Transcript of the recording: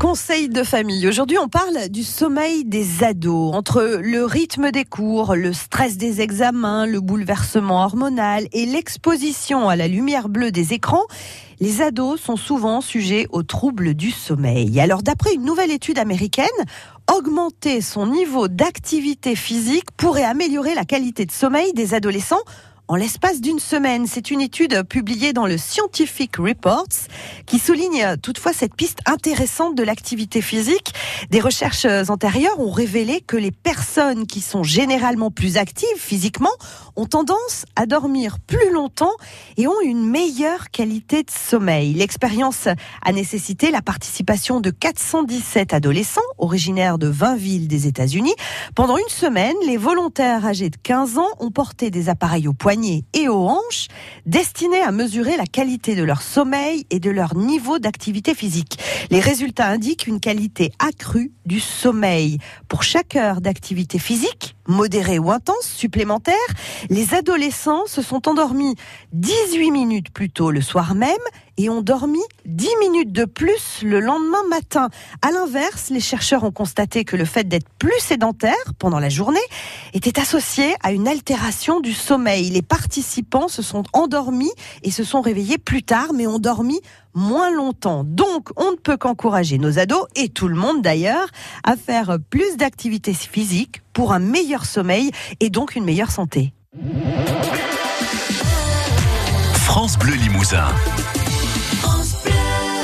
Conseil de famille. Aujourd'hui, on parle du sommeil des ados. Entre le rythme des cours, le stress des examens, le bouleversement hormonal et l'exposition à la lumière bleue des écrans, les ados sont souvent sujets aux troubles du sommeil. Alors, d'après une nouvelle étude américaine, augmenter son niveau d'activité physique pourrait améliorer la qualité de sommeil des adolescents en l'espace d'une semaine. C'est une étude publiée dans le Scientific Reports qui souligne toutefois cette piste intéressante de l'activité physique. Des recherches antérieures ont révélé que les personnes qui sont généralement plus actives physiquement ont tendance à dormir plus longtemps et ont une meilleure qualité de sommeil. L'expérience a nécessité la participation de 417 adolescents originaires de 20 villes des États-Unis. Pendant une semaine, les volontaires âgés de 15 ans ont porté des appareils au poignet et aux hanches, destinés à mesurer la qualité de leur sommeil et de leur niveau d'activité physique. Les résultats indiquent une qualité accrue du sommeil. Pour chaque heure d'activité physique, modérée ou intense, supplémentaire, les adolescents se sont endormis 18 minutes plus tôt le soir même et ont dormi 10 minutes de plus le lendemain matin. À l'inverse, les chercheurs ont constaté que le fait d'être plus sédentaire pendant la journée était associé à une altération du sommeil. Les participants se sont endormis et se sont réveillés plus tard, mais ont dormi moins longtemps. Donc, on ne peut qu'encourager nos ados, et tout le monde d'ailleurs, à faire plus d'activités physiques pour un meilleur sommeil et donc une meilleure santé. France Bleu Limousin.